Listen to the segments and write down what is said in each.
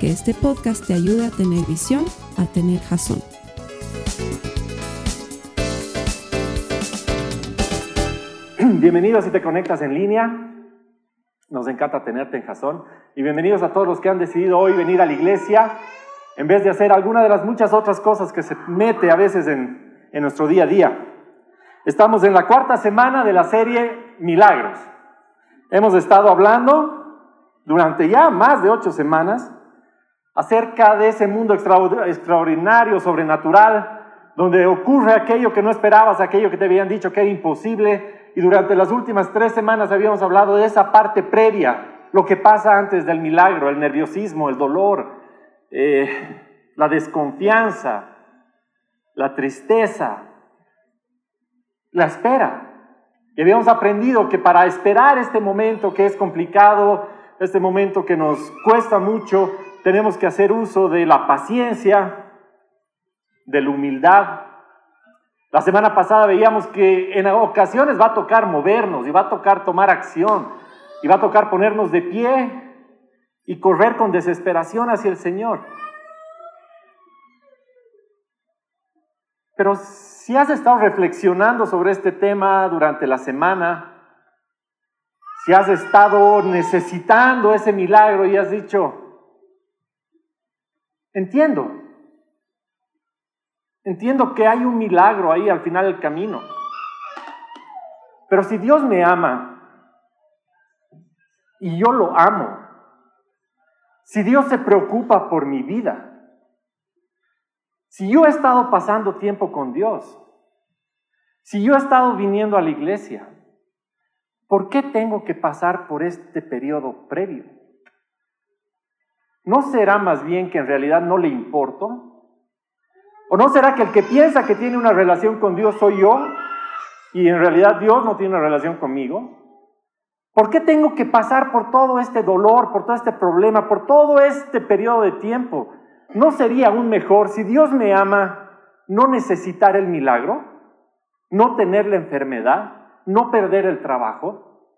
que este podcast te ayude a tener visión, a tener jazón. Bienvenidos si te conectas en línea. Nos encanta tenerte en Jazón. Y bienvenidos a todos los que han decidido hoy venir a la iglesia en vez de hacer alguna de las muchas otras cosas que se mete a veces en, en nuestro día a día. Estamos en la cuarta semana de la serie Milagros. Hemos estado hablando durante ya más de ocho semanas acerca de ese mundo extraordinario, sobrenatural, donde ocurre aquello que no esperabas, aquello que te habían dicho que era imposible. Y durante las últimas tres semanas habíamos hablado de esa parte previa, lo que pasa antes del milagro, el nerviosismo, el dolor, eh, la desconfianza, la tristeza, la espera. Y habíamos aprendido que para esperar este momento que es complicado, este momento que nos cuesta mucho, tenemos que hacer uso de la paciencia, de la humildad. La semana pasada veíamos que en ocasiones va a tocar movernos y va a tocar tomar acción y va a tocar ponernos de pie y correr con desesperación hacia el Señor. Pero si has estado reflexionando sobre este tema durante la semana, si has estado necesitando ese milagro y has dicho, entiendo, entiendo que hay un milagro ahí al final del camino, pero si Dios me ama y yo lo amo, si Dios se preocupa por mi vida, si yo he estado pasando tiempo con Dios, si yo he estado viniendo a la iglesia, ¿por qué tengo que pasar por este periodo previo? ¿No será más bien que en realidad no le importo? ¿O no será que el que piensa que tiene una relación con Dios soy yo y en realidad Dios no tiene una relación conmigo? ¿Por qué tengo que pasar por todo este dolor, por todo este problema, por todo este periodo de tiempo? ¿No sería aún mejor si Dios me ama no necesitar el milagro, no tener la enfermedad, no perder el trabajo?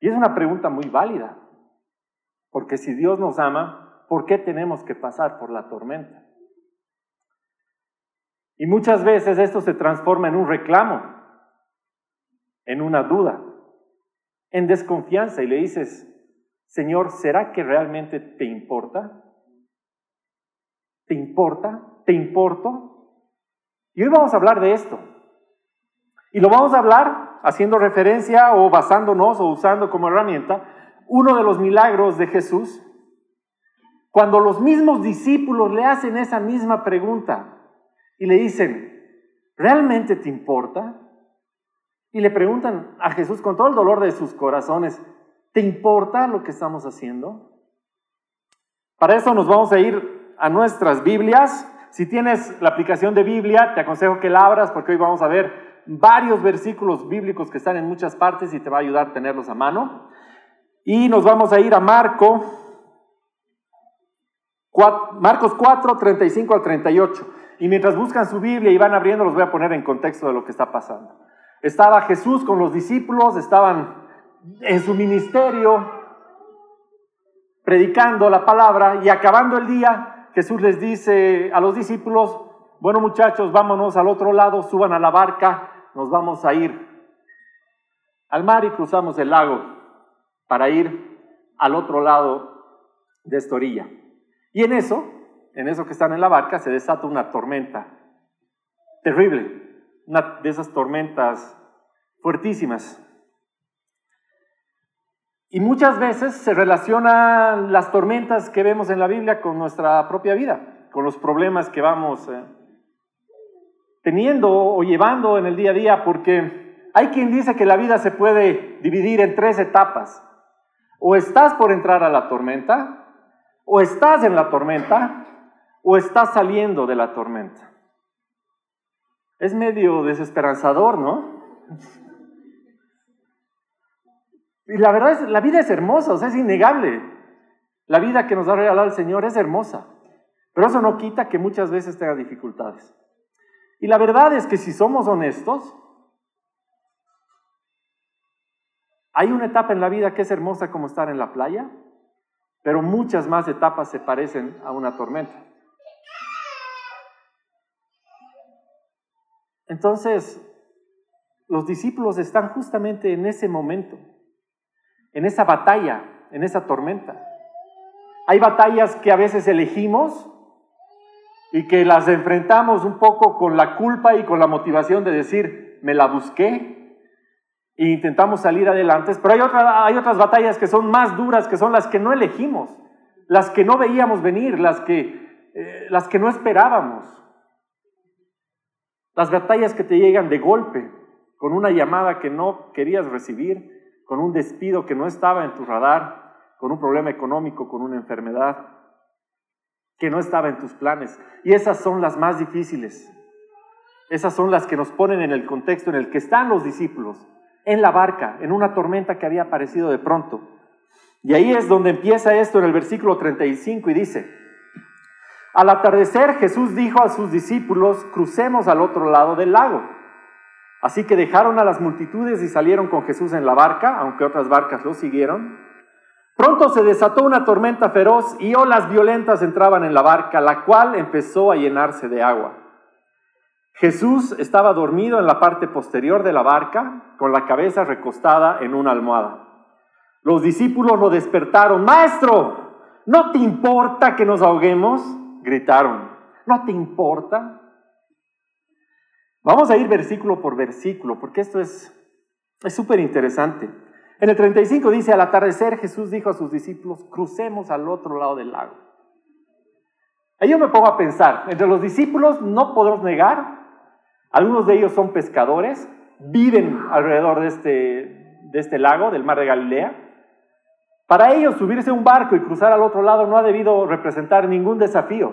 Y es una pregunta muy válida, porque si Dios nos ama, ¿por qué tenemos que pasar por la tormenta? Y muchas veces esto se transforma en un reclamo, en una duda, en desconfianza y le dices, Señor, ¿será que realmente te importa? ¿Te importa? ¿Te importo? Y hoy vamos a hablar de esto. Y lo vamos a hablar haciendo referencia o basándonos o usando como herramienta uno de los milagros de Jesús, cuando los mismos discípulos le hacen esa misma pregunta y le dicen, ¿realmente te importa? Y le preguntan a Jesús con todo el dolor de sus corazones, ¿Te importa lo que estamos haciendo? Para eso nos vamos a ir a nuestras Biblias. Si tienes la aplicación de Biblia, te aconsejo que la abras porque hoy vamos a ver varios versículos bíblicos que están en muchas partes y te va a ayudar a tenerlos a mano. Y nos vamos a ir a Marco, Marcos 4, 35 al 38. Y mientras buscan su Biblia y van abriendo, los voy a poner en contexto de lo que está pasando. Estaba Jesús con los discípulos, estaban en su ministerio, predicando la palabra y acabando el día, Jesús les dice a los discípulos, bueno muchachos, vámonos al otro lado, suban a la barca, nos vamos a ir al mar y cruzamos el lago para ir al otro lado de esta orilla. Y en eso, en eso que están en la barca, se desata una tormenta terrible, una de esas tormentas fuertísimas. Y muchas veces se relacionan las tormentas que vemos en la Biblia con nuestra propia vida, con los problemas que vamos eh, teniendo o llevando en el día a día, porque hay quien dice que la vida se puede dividir en tres etapas. O estás por entrar a la tormenta, o estás en la tormenta, o estás saliendo de la tormenta. Es medio desesperanzador, ¿no? Y la verdad es, la vida es hermosa, o sea, es innegable. La vida que nos ha regalado el Señor es hermosa. Pero eso no quita que muchas veces tenga dificultades. Y la verdad es que si somos honestos, hay una etapa en la vida que es hermosa como estar en la playa, pero muchas más etapas se parecen a una tormenta. Entonces, los discípulos están justamente en ese momento, en esa batalla, en esa tormenta. Hay batallas que a veces elegimos y que las enfrentamos un poco con la culpa y con la motivación de decir, me la busqué e intentamos salir adelante, pero hay, hay otras batallas que son más duras, que son las que no elegimos, las que no veíamos venir, las que, eh, las que no esperábamos. Las batallas que te llegan de golpe, con una llamada que no querías recibir, con un despido que no estaba en tu radar, con un problema económico, con una enfermedad que no estaba en tus planes. Y esas son las más difíciles. Esas son las que nos ponen en el contexto en el que están los discípulos, en la barca, en una tormenta que había aparecido de pronto. Y ahí es donde empieza esto en el versículo 35 y dice, al atardecer Jesús dijo a sus discípulos, crucemos al otro lado del lago. Así que dejaron a las multitudes y salieron con Jesús en la barca, aunque otras barcas lo siguieron. Pronto se desató una tormenta feroz y olas violentas entraban en la barca, la cual empezó a llenarse de agua. Jesús estaba dormido en la parte posterior de la barca, con la cabeza recostada en una almohada. Los discípulos lo despertaron. Maestro, ¿no te importa que nos ahoguemos? gritaron, ¿no te importa? Vamos a ir versículo por versículo, porque esto es súper interesante. En el 35 dice, al atardecer Jesús dijo a sus discípulos, crucemos al otro lado del lago. Ahí yo me pongo a pensar, entre los discípulos no podemos negar, algunos de ellos son pescadores, viven alrededor de este, de este lago, del mar de Galilea, para ellos subirse a un barco y cruzar al otro lado no ha debido representar ningún desafío.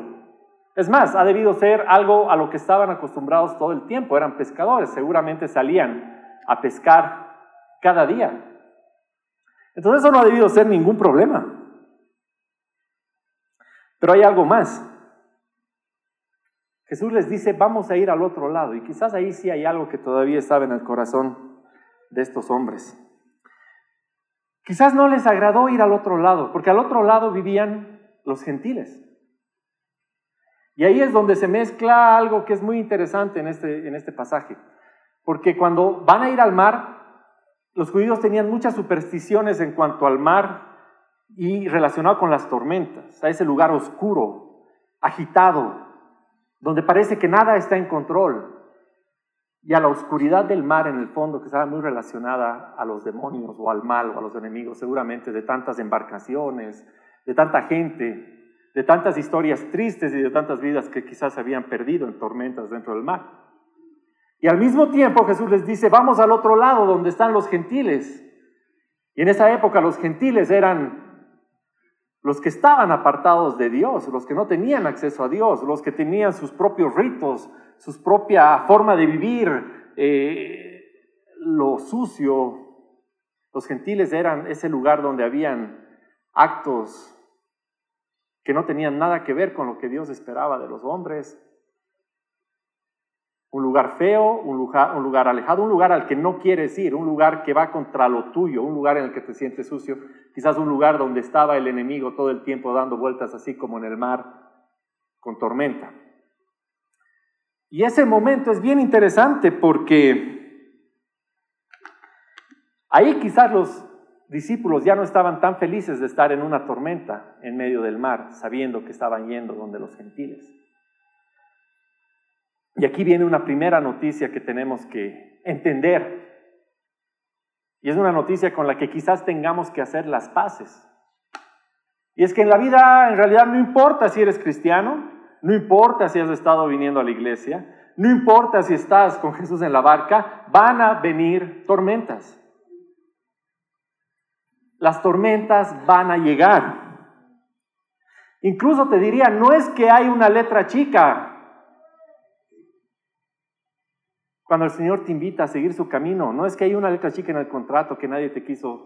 Es más, ha debido ser algo a lo que estaban acostumbrados todo el tiempo. Eran pescadores, seguramente salían a pescar cada día. Entonces eso no ha debido ser ningún problema. Pero hay algo más. Jesús les dice, vamos a ir al otro lado. Y quizás ahí sí hay algo que todavía estaba en el corazón de estos hombres. Quizás no les agradó ir al otro lado, porque al otro lado vivían los gentiles. Y ahí es donde se mezcla algo que es muy interesante en este, en este pasaje, porque cuando van a ir al mar, los judíos tenían muchas supersticiones en cuanto al mar y relacionado con las tormentas, a ese lugar oscuro, agitado, donde parece que nada está en control, y a la oscuridad del mar en el fondo, que estaba muy relacionada a los demonios o al mal o a los enemigos, seguramente de tantas embarcaciones, de tanta gente, de tantas historias tristes y de tantas vidas que quizás habían perdido en tormentas dentro del mar. Y al mismo tiempo Jesús les dice, vamos al otro lado donde están los gentiles. Y en esa época los gentiles eran los que estaban apartados de Dios, los que no tenían acceso a Dios, los que tenían sus propios ritos, su propia forma de vivir, eh, lo sucio. Los gentiles eran ese lugar donde habían actos que no tenían nada que ver con lo que Dios esperaba de los hombres. Un lugar feo, un lugar, un lugar alejado, un lugar al que no quieres ir, un lugar que va contra lo tuyo, un lugar en el que te sientes sucio, quizás un lugar donde estaba el enemigo todo el tiempo dando vueltas así como en el mar con tormenta. Y ese momento es bien interesante porque ahí quizás los discípulos ya no estaban tan felices de estar en una tormenta en medio del mar, sabiendo que estaban yendo donde los gentiles. Y aquí viene una primera noticia que tenemos que entender. Y es una noticia con la que quizás tengamos que hacer las paces. Y es que en la vida en realidad no importa si eres cristiano, no importa si has estado viniendo a la iglesia, no importa si estás con Jesús en la barca, van a venir tormentas. Las tormentas van a llegar. Incluso te diría, no es que hay una letra chica. Cuando el Señor te invita a seguir su camino, no es que hay una letra chica en el contrato que nadie te quiso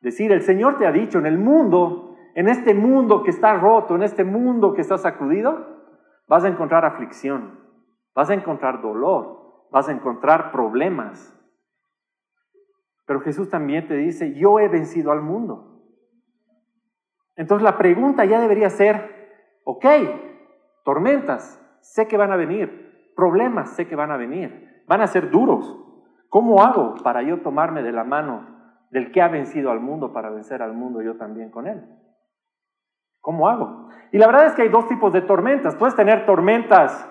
decir. El Señor te ha dicho, en el mundo, en este mundo que está roto, en este mundo que está sacudido, vas a encontrar aflicción, vas a encontrar dolor, vas a encontrar problemas. Pero Jesús también te dice, yo he vencido al mundo. Entonces la pregunta ya debería ser, ok, tormentas, sé que van a venir, problemas, sé que van a venir, van a ser duros. ¿Cómo hago para yo tomarme de la mano del que ha vencido al mundo para vencer al mundo yo también con él? ¿Cómo hago? Y la verdad es que hay dos tipos de tormentas. Puedes tener tormentas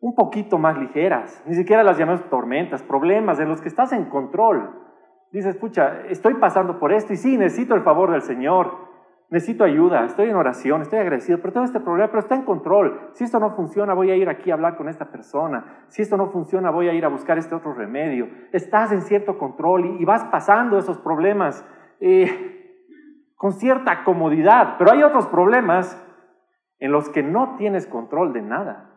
un poquito más ligeras, ni siquiera las llamamos tormentas, problemas en los que estás en control. Dices, pucha, estoy pasando por esto y sí, necesito el favor del Señor, necesito ayuda, estoy en oración, estoy agradecido, pero todo este problema, pero está en control. Si esto no funciona, voy a ir aquí a hablar con esta persona. Si esto no funciona, voy a ir a buscar este otro remedio. Estás en cierto control y, vas pasando esos problemas eh, con cierta comodidad, pero hay otros problemas en los que no tienes control de nada.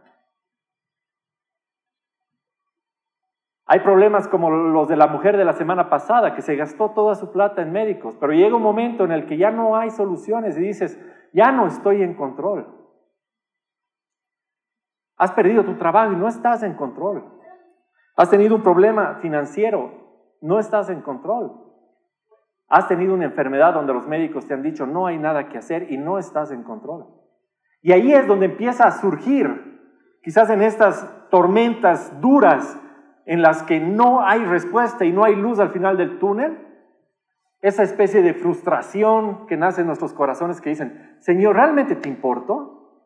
Hay problemas como los de la mujer de la semana pasada, que se gastó toda su plata en médicos, pero llega un momento en el que ya no hay soluciones y dices, ya no estoy en control. Has perdido tu trabajo y no estás en control. Has tenido un problema financiero, no estás en control. Has tenido una enfermedad donde los médicos te han dicho no hay nada que hacer y no estás en control. Y ahí es donde empieza a surgir, quizás en estas tormentas duras, en las que no hay respuesta y no hay luz al final del túnel, esa especie de frustración que nace en nuestros corazones que dicen, Señor, ¿realmente te importo?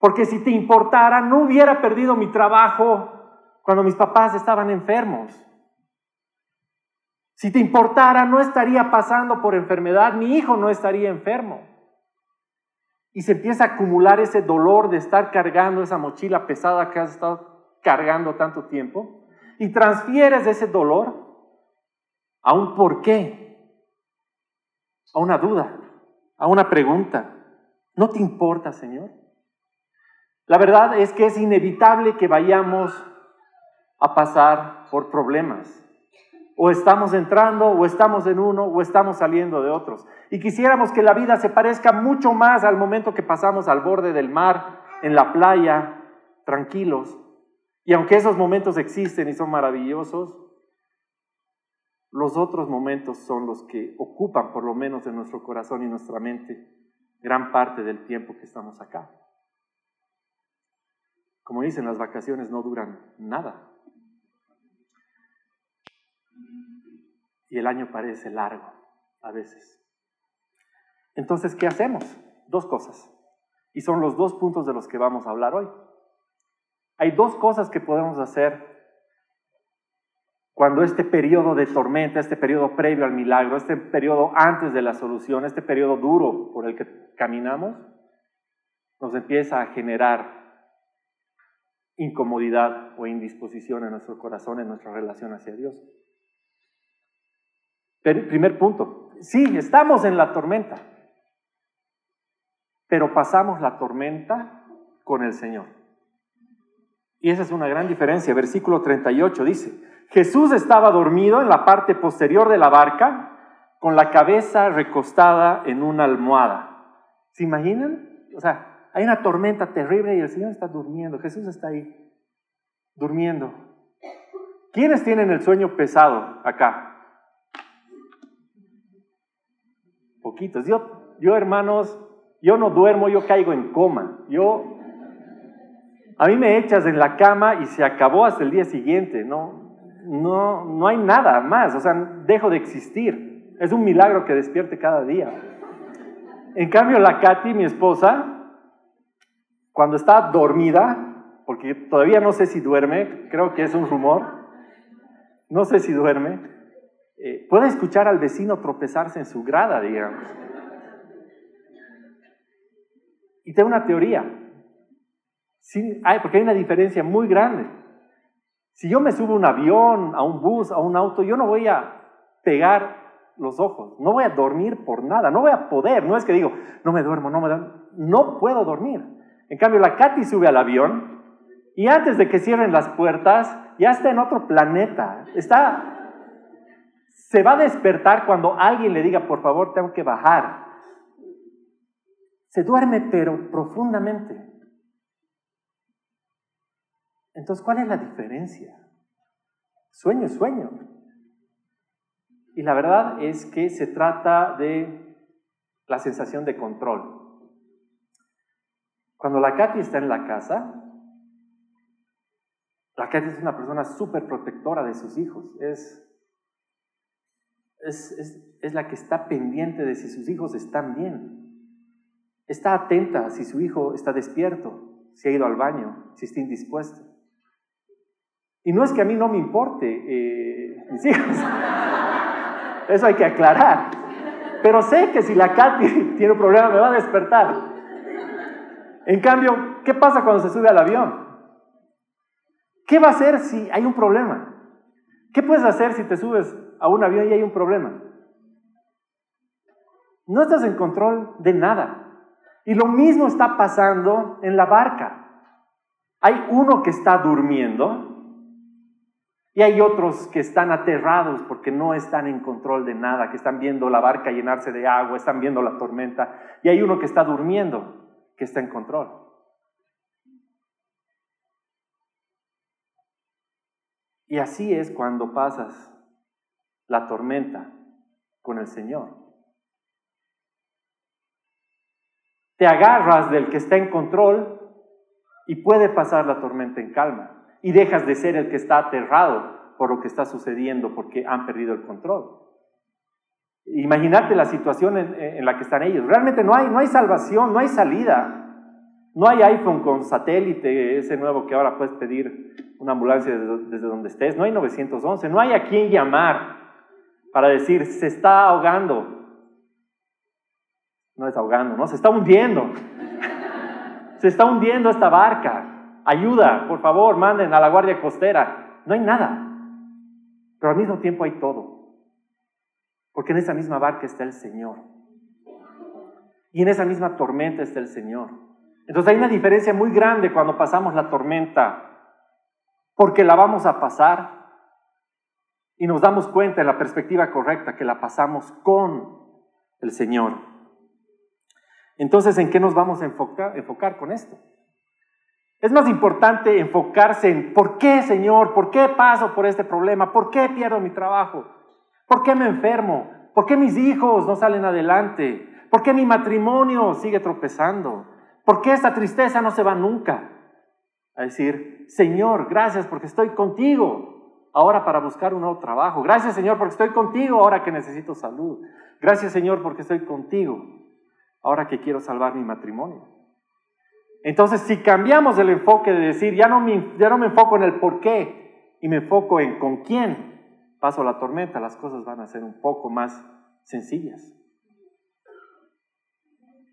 Porque si te importara, no hubiera perdido mi trabajo cuando mis papás estaban enfermos. Si te importara, no estaría pasando por enfermedad, mi hijo no estaría enfermo. Y se empieza a acumular ese dolor de estar cargando esa mochila pesada que has estado cargando tanto tiempo y transfieres ese dolor a un por qué, a una duda, a una pregunta. ¿No te importa, Señor? La verdad es que es inevitable que vayamos a pasar por problemas. O estamos entrando, o estamos en uno, o estamos saliendo de otros. Y quisiéramos que la vida se parezca mucho más al momento que pasamos al borde del mar, en la playa, tranquilos. Y aunque esos momentos existen y son maravillosos, los otros momentos son los que ocupan, por lo menos en nuestro corazón y nuestra mente, gran parte del tiempo que estamos acá. Como dicen, las vacaciones no duran nada. Y el año parece largo a veces. Entonces, ¿qué hacemos? Dos cosas. Y son los dos puntos de los que vamos a hablar hoy. Hay dos cosas que podemos hacer cuando este periodo de tormenta, este periodo previo al milagro, este periodo antes de la solución, este periodo duro por el que caminamos, nos empieza a generar incomodidad o indisposición en nuestro corazón, en nuestra relación hacia Dios. Primer punto, sí, estamos en la tormenta, pero pasamos la tormenta con el Señor. Y esa es una gran diferencia. Versículo 38 dice, Jesús estaba dormido en la parte posterior de la barca con la cabeza recostada en una almohada. ¿Se imaginan? O sea, hay una tormenta terrible y el Señor está durmiendo. Jesús está ahí, durmiendo. ¿Quiénes tienen el sueño pesado acá? Poquitos. Yo, yo hermanos, yo no duermo, yo caigo en coma. Yo a mí me echas en la cama y se acabó hasta el día siguiente, no, no, no hay nada más, o sea, dejo de existir. Es un milagro que despierte cada día. En cambio, la Katy, mi esposa, cuando está dormida, porque todavía no sé si duerme, creo que es un rumor, no sé si duerme, eh, puede escuchar al vecino tropezarse en su grada, digamos. Y tengo una teoría. Porque hay una diferencia muy grande. Si yo me subo a un avión, a un bus, a un auto, yo no voy a pegar los ojos, no voy a dormir por nada, no voy a poder, no es que digo, no me duermo, no me duermo, no puedo dormir. En cambio, la Katy sube al avión y antes de que cierren las puertas, ya está en otro planeta, está, se va a despertar cuando alguien le diga, por favor, tengo que bajar. Se duerme, pero profundamente. Entonces, ¿cuál es la diferencia? Sueño es sueño. Y la verdad es que se trata de la sensación de control. Cuando la Katy está en la casa, la Katy es una persona súper protectora de sus hijos. Es, es, es, la que está pendiente de si sus hijos están bien. Está atenta si su hijo está despierto, si ha ido al baño, si está indispuesto. Y no es que a mí no me importe eh, mis hijos. Eso hay que aclarar. Pero sé que si la Katy tiene un problema me va a despertar. En cambio, ¿qué pasa cuando se sube al avión? ¿Qué va a hacer si hay un problema? ¿Qué puedes hacer si te subes a un avión y hay un problema? No estás en control de nada. Y lo mismo está pasando en la barca. Hay uno que está durmiendo y hay otros que están aterrados porque no están en control de nada, que están viendo la barca llenarse de agua, están viendo la tormenta. Y hay uno que está durmiendo, que está en control. Y así es cuando pasas la tormenta con el Señor. Te agarras del que está en control y puede pasar la tormenta en calma y dejas de ser el que está aterrado por lo que está sucediendo porque han perdido el control. Imagínate la situación en, la que están ellos. Realmente no hay, no hay salvación, no hay salida. No hay iPhone con satélite, ese nuevo que ahora puedes pedir una ambulancia desde, donde estés. No hay 911, no hay a quién llamar para decir, se está ahogando. No es ahogando, no, se está hundiendo. se está hundiendo esta barca ayuda, por favor, manden a la Guardia Costera. No hay nada. Pero al mismo tiempo hay todo. Porque en esa misma barca está el Señor. Y en esa misma tormenta está el Señor. Entonces hay una diferencia muy grande cuando pasamos la tormenta. Porque la vamos a pasar y nos damos cuenta en la perspectiva correcta que la pasamos con el Señor. Entonces, ¿en qué nos vamos a enfocar, enfocar con esto? Es más importante enfocarse en por qué, Señor, por qué paso por este problema, por qué pierdo mi trabajo, por qué me enfermo, por qué mis hijos no salen adelante, por qué mi matrimonio sigue tropezando, por qué esta tristeza no se va nunca. A decir, Señor, gracias porque estoy contigo ahora para buscar un nuevo trabajo. Gracias, Señor, porque estoy contigo ahora que necesito salud. Gracias, Señor, porque estoy contigo ahora que quiero salvar mi matrimonio. Entonces, si cambiamos el enfoque de decir, ya no, me, ya no me enfoco en el por qué y me enfoco en con quién paso la tormenta, las cosas van a ser un poco más sencillas.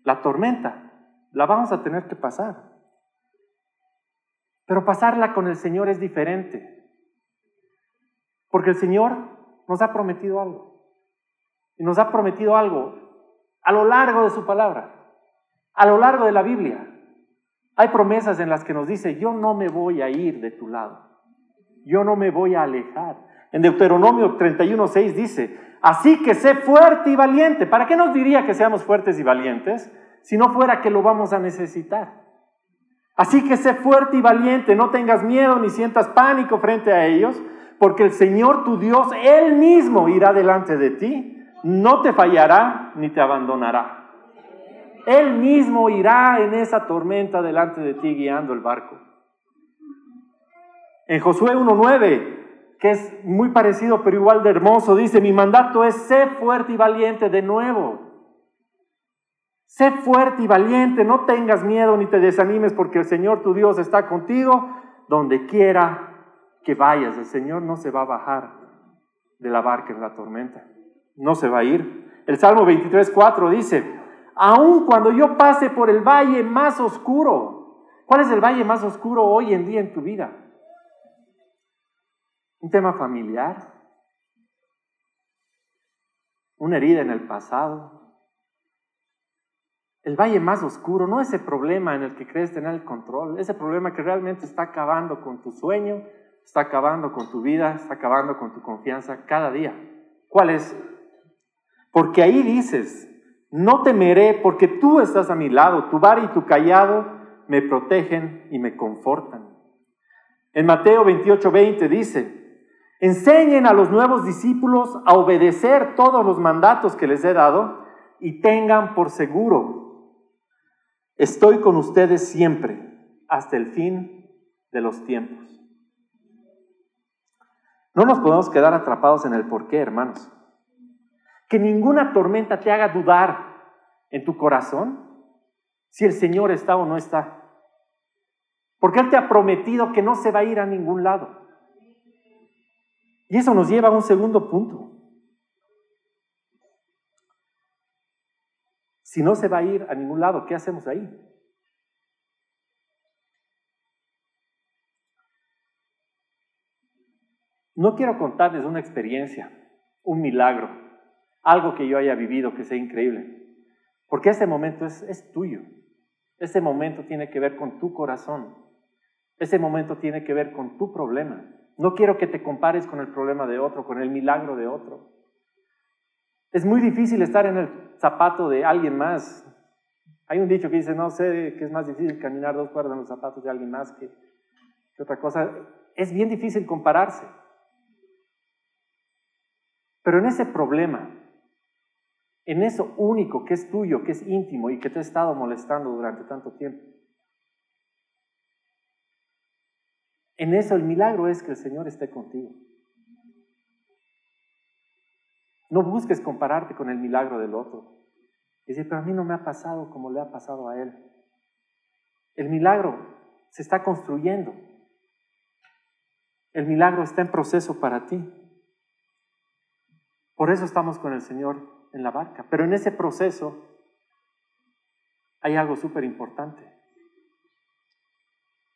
La tormenta la vamos a tener que pasar. Pero pasarla con el Señor es diferente. Porque el Señor nos ha prometido algo. Y nos ha prometido algo a lo largo de su palabra, a lo largo de la Biblia. Hay promesas en las que nos dice, yo no me voy a ir de tu lado, yo no me voy a alejar. En Deuteronomio 31.6 dice, así que sé fuerte y valiente. ¿Para qué nos diría que seamos fuertes y valientes si no fuera que lo vamos a necesitar? Así que sé fuerte y valiente, no tengas miedo ni sientas pánico frente a ellos, porque el Señor tu Dios, Él mismo irá delante de ti, no te fallará ni te abandonará. Él mismo irá en esa tormenta delante de ti guiando el barco. En Josué 1.9, que es muy parecido pero igual de hermoso, dice, mi mandato es sé fuerte y valiente de nuevo. Sé fuerte y valiente, no tengas miedo ni te desanimes porque el Señor tu Dios está contigo donde quiera que vayas. El Señor no se va a bajar de la barca en la tormenta, no se va a ir. El Salmo 23.4 dice, aun cuando yo pase por el valle más oscuro. ¿Cuál es el valle más oscuro hoy en día en tu vida? ¿Un tema familiar? una herida en el pasado. El valle más oscuro, no ese problema en el que crees tener el control, ese problema que realmente está acabando con tu sueño, está acabando con tu vida, está acabando con tu confianza cada día. ¿Cuál es? Porque ahí dices, no temeré porque tú estás a mi lado, tu bar y tu callado me protegen y me confortan. En Mateo 28, 20 dice, enseñen a los nuevos discípulos a obedecer todos los mandatos que les he dado y tengan por seguro, estoy con ustedes siempre hasta el fin de los tiempos. No nos podemos quedar atrapados en el porqué, hermanos. Que ninguna tormenta te haga dudar en tu corazón si el Señor está o no está. Porque Él te ha prometido que no se va a ir a ningún lado. Y eso nos lleva a un segundo punto. Si no se va a ir a ningún lado, ¿qué hacemos ahí? No quiero contarles una experiencia, un milagro, algo que yo haya vivido que sea increíble, porque ese momento es, tuyo. Ese momento tiene que ver con tu corazón. Ese momento tiene que ver con tu problema. No quiero que te compares con el problema de otro, con el milagro de otro. Es muy difícil estar en el zapato de alguien más. Hay un dicho que dice, no sé, que es más difícil caminar dos cuerdas en los zapatos de alguien más que, que otra cosa. Es bien difícil compararse. Pero en ese problema, en eso único que es tuyo, que es íntimo y que te ha estado molestando durante tanto tiempo, En eso el milagro es que el Señor esté contigo. No busques compararte con el milagro del otro. Y decir, pero a mí no me ha pasado como le ha pasado a él. El milagro se está construyendo. El milagro está en proceso para ti. Por eso estamos con el Señor en la barca. Pero en ese proceso hay algo súper importante.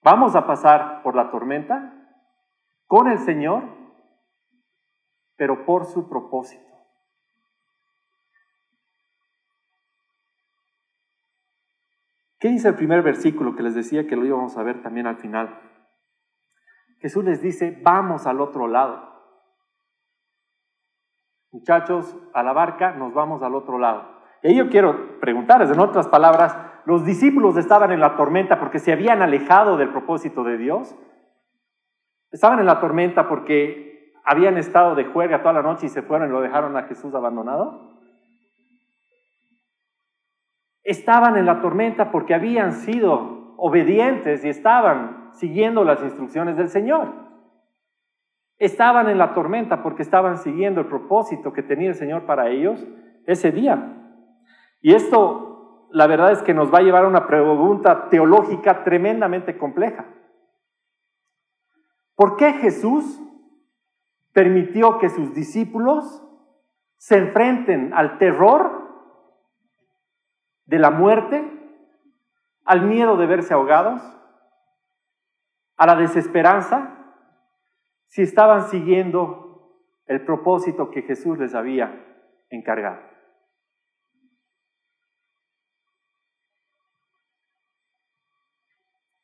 Vamos a pasar por la tormenta con el Señor, pero por su propósito. ¿Qué dice el primer versículo que les decía que lo íbamos a ver también al final? Jesús les dice, vamos al otro lado. Muchachos, a la barca nos vamos al otro lado. Y yo quiero preguntarles, en otras palabras, los discípulos estaban en la tormenta porque se habían alejado del propósito de Dios. Estaban en la tormenta porque habían estado de juerga toda la noche y se fueron y lo dejaron a Jesús abandonado. Estaban en la tormenta porque habían sido obedientes y estaban siguiendo las instrucciones del Señor. Estaban en la tormenta porque estaban siguiendo el propósito que tenía el Señor para ellos ese día. Y esto la verdad es que nos va a llevar a una pregunta teológica tremendamente compleja. ¿Por qué Jesús permitió que sus discípulos se enfrenten al terror de la muerte, al miedo de verse ahogados, a la desesperanza, si estaban siguiendo el propósito que Jesús les había encargado?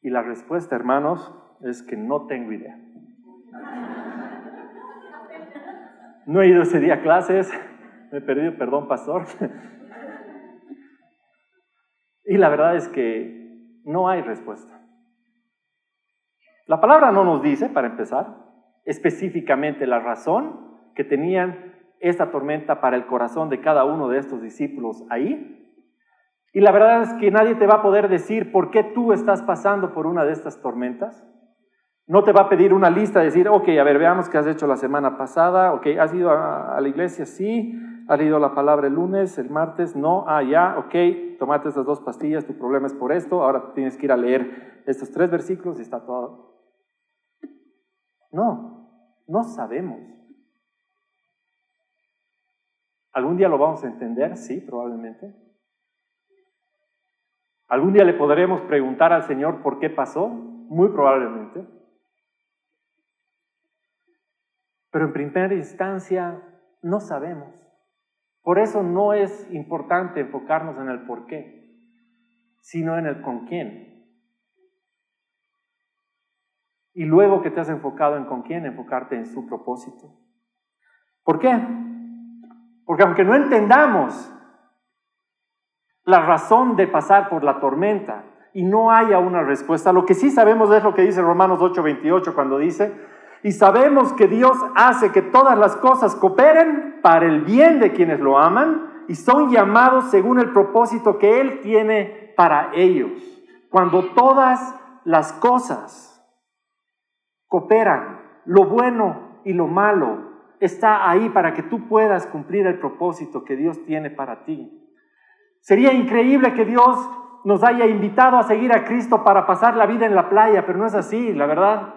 Y la respuesta, hermanos, es que no tengo idea. No he ido ese día a clases, me he perdido, perdón, pastor. Y la verdad es que no hay respuesta. La palabra no nos dice, para empezar, específicamente la razón que tenían esta tormenta para el corazón de cada uno de estos discípulos ahí, y la verdad es que nadie te va a poder decir por qué tú estás pasando por una de estas tormentas. No te va a pedir una lista, de decir, ok, a ver, veamos qué has hecho la semana pasada, ok, has ido a, la iglesia, sí, has leído la palabra el lunes, el martes, no, ah, ya, ok, tomate estas dos pastillas, tu problema es por esto, ahora tienes que ir a leer estos tres versículos y está todo. No, no sabemos. ¿Algún día lo vamos a entender? Sí, probablemente. ¿Algún día le podremos preguntar al Señor por qué pasó? Muy probablemente. Pero en primera instancia no sabemos. Por eso no es importante enfocarnos en el por qué, sino en el con quién. Y luego que te has enfocado en con quién, enfocarte en su propósito. ¿Por qué? Porque aunque no entendamos la razón de pasar por la tormenta y no haya una respuesta, lo que sí sabemos es lo que dice Romanos 8:28 cuando dice, y sabemos que Dios hace que todas las cosas cooperen para el bien de quienes lo aman y son llamados según el propósito que Él tiene para ellos. Cuando todas las cosas cooperan, lo bueno y lo malo está ahí para que tú puedas cumplir el propósito que Dios tiene para ti. Sería increíble que Dios nos haya invitado a seguir a Cristo para pasar la vida en la playa, pero no es así, la verdad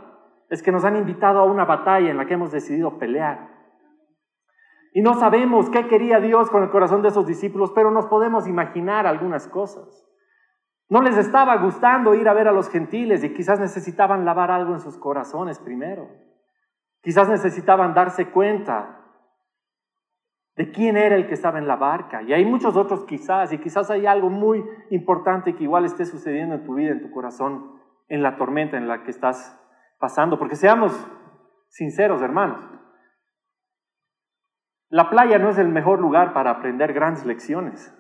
es que nos han invitado a una batalla en la que hemos decidido pelear. Y no sabemos qué quería Dios con el corazón de esos discípulos, pero nos podemos imaginar algunas cosas. No les estaba gustando ir a ver a los gentiles y quizás necesitaban lavar algo en sus corazones primero. Quizás necesitaban darse cuenta de quién era el que estaba en la barca. Y hay muchos otros quizás, y quizás hay algo muy importante que igual esté sucediendo en tu vida, en tu corazón, en la tormenta en la que estás pasando. Porque seamos sinceros, hermanos. La playa no es el mejor lugar para aprender grandes lecciones.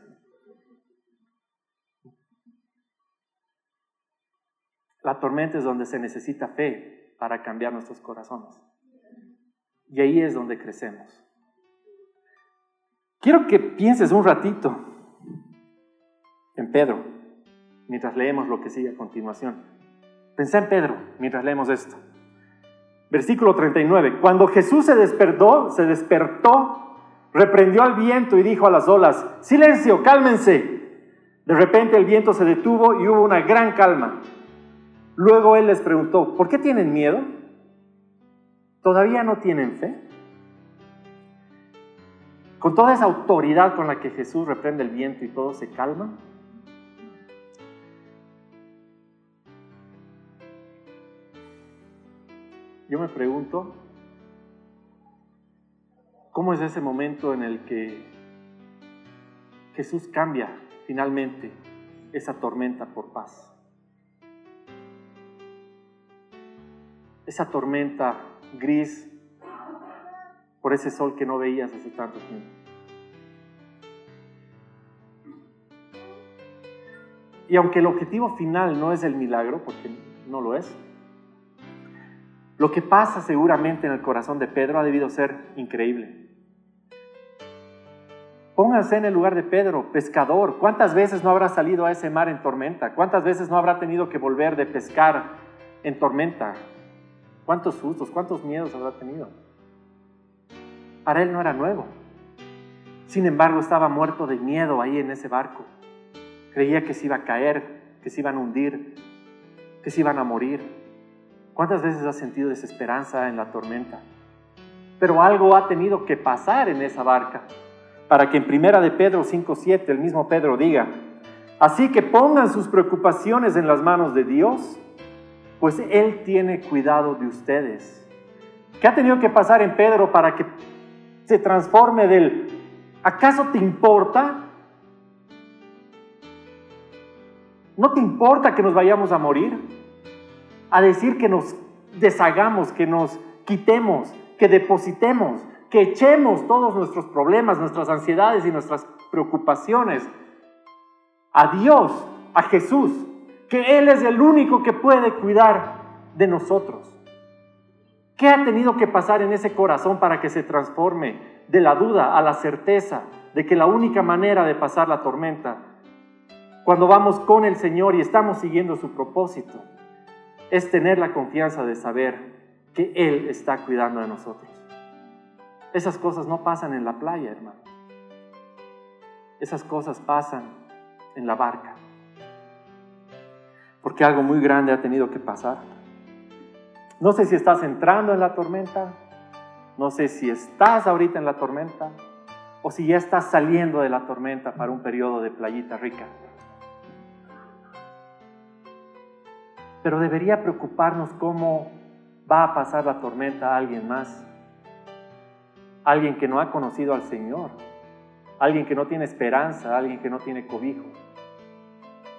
La tormenta es donde se necesita fe para cambiar nuestros corazones. Y ahí es donde crecemos. Quiero que pienses un ratito en Pedro, mientras leemos lo que sigue a continuación. Pensé en Pedro mientras leemos esto. Versículo 39. Cuando Jesús se despertó, se despertó, reprendió al viento y dijo a las olas, silencio, cálmense. De repente el viento se detuvo y hubo una gran calma. Luego él les preguntó, ¿por qué tienen miedo? ¿Todavía no tienen fe? Con toda esa autoridad con la que Jesús reprende el viento y todo se calma. Yo me pregunto, ¿cómo es ese momento en el que Jesús cambia finalmente esa tormenta por paz? Esa tormenta gris por ese sol que no veías hace tanto tiempo. Y aunque el objetivo final no es el milagro, porque no lo es, lo que pasa seguramente en el corazón de Pedro ha debido ser increíble. Pónganse en el lugar de Pedro, pescador. ¿Cuántas veces no habrá salido a ese mar en tormenta? ¿Cuántas veces no habrá tenido que volver de pescar en tormenta? ¿Cuántos sustos, cuántos miedos habrá tenido? Para él no era nuevo. Sin embargo, estaba muerto de miedo ahí en ese barco. Creía que se iba a caer, que se iban a hundir, que se iban a morir. ¿Cuántas veces ha sentido desesperanza en la tormenta? Pero algo ha tenido que pasar en esa barca para que en primera de Pedro 5:7 el mismo Pedro diga, así que pongan sus preocupaciones en las manos de Dios pues Él tiene cuidado de ustedes. ¿Qué ha tenido que pasar en Pedro para que se transforme del, ¿acaso te importa? ¿No te importa que nos vayamos a morir? A decir que nos deshagamos, que nos quitemos, que depositemos, que echemos todos nuestros problemas, nuestras ansiedades y nuestras preocupaciones a Dios, a Jesús, que Él es el único que puede cuidar de nosotros. ¿Qué ha tenido que pasar en ese corazón para que se transforme de la duda a la certeza de que la única manera de pasar la tormenta, cuando vamos con el Señor y estamos siguiendo su propósito, es tener la confianza de saber que Él está cuidando de nosotros? Esas cosas no pasan en la playa, hermano. Esas cosas pasan en la barca porque algo muy grande ha tenido que pasar. No sé si estás entrando en la tormenta, no sé si estás ahorita en la tormenta o si ya estás saliendo de la tormenta para un periodo de playita rica. Pero debería preocuparnos cómo va a pasar la tormenta a alguien más, alguien que no ha conocido al Señor, alguien que no tiene esperanza, alguien que no tiene cobijo,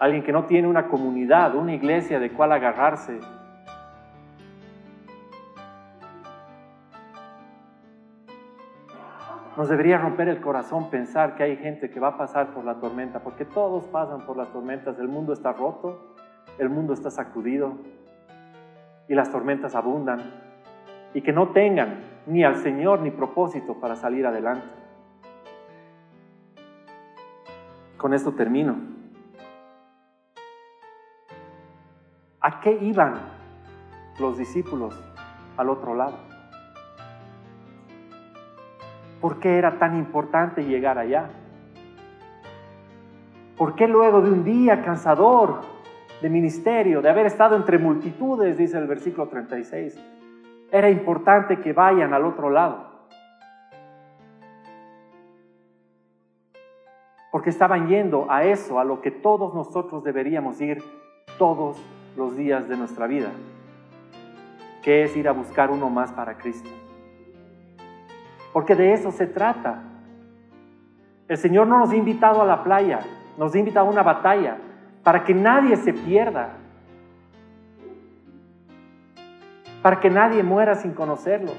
alguien que no tiene una comunidad, una iglesia de cual agarrarse. Nos debería romper el corazón pensar que hay gente que va a pasar por la tormenta, porque todos pasan por las tormentas, el mundo está roto, el mundo está sacudido y las tormentas abundan, y que no tengan ni al Señor ni propósito para salir adelante. Con esto termino. ¿A qué iban los discípulos al otro lado? ¿Por qué era tan importante llegar allá? ¿Por qué luego de un día cansador de ministerio, de haber estado entre multitudes, dice el versículo 36, era importante que vayan al otro lado? Porque estaban yendo a eso, a lo que todos nosotros deberíamos ir todos los días de nuestra vida, que es ir a buscar uno más para Cristo. Porque de eso se trata. El Señor no nos ha invitado a la playa, nos ha invitado a una batalla para que nadie se pierda, para que nadie muera sin conocerlo,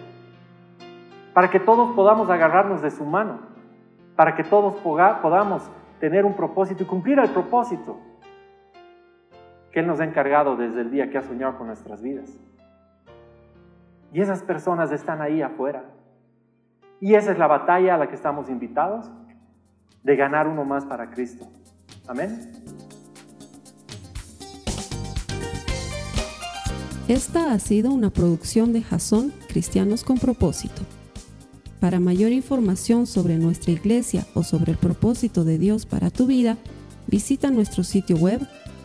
para que todos podamos agarrarnos de su mano, para que todos podamos tener un propósito y cumplir el propósito que Él nos ha encargado desde el día que ha soñado con nuestras vidas. Y esas personas están ahí afuera. Y esa es la batalla a la que estamos invitados, de ganar uno más para Cristo. Amén. Esta ha sido una producción de Jason Cristianos con propósito. Para mayor información sobre nuestra iglesia o sobre el propósito de Dios para tu vida, visita nuestro sitio web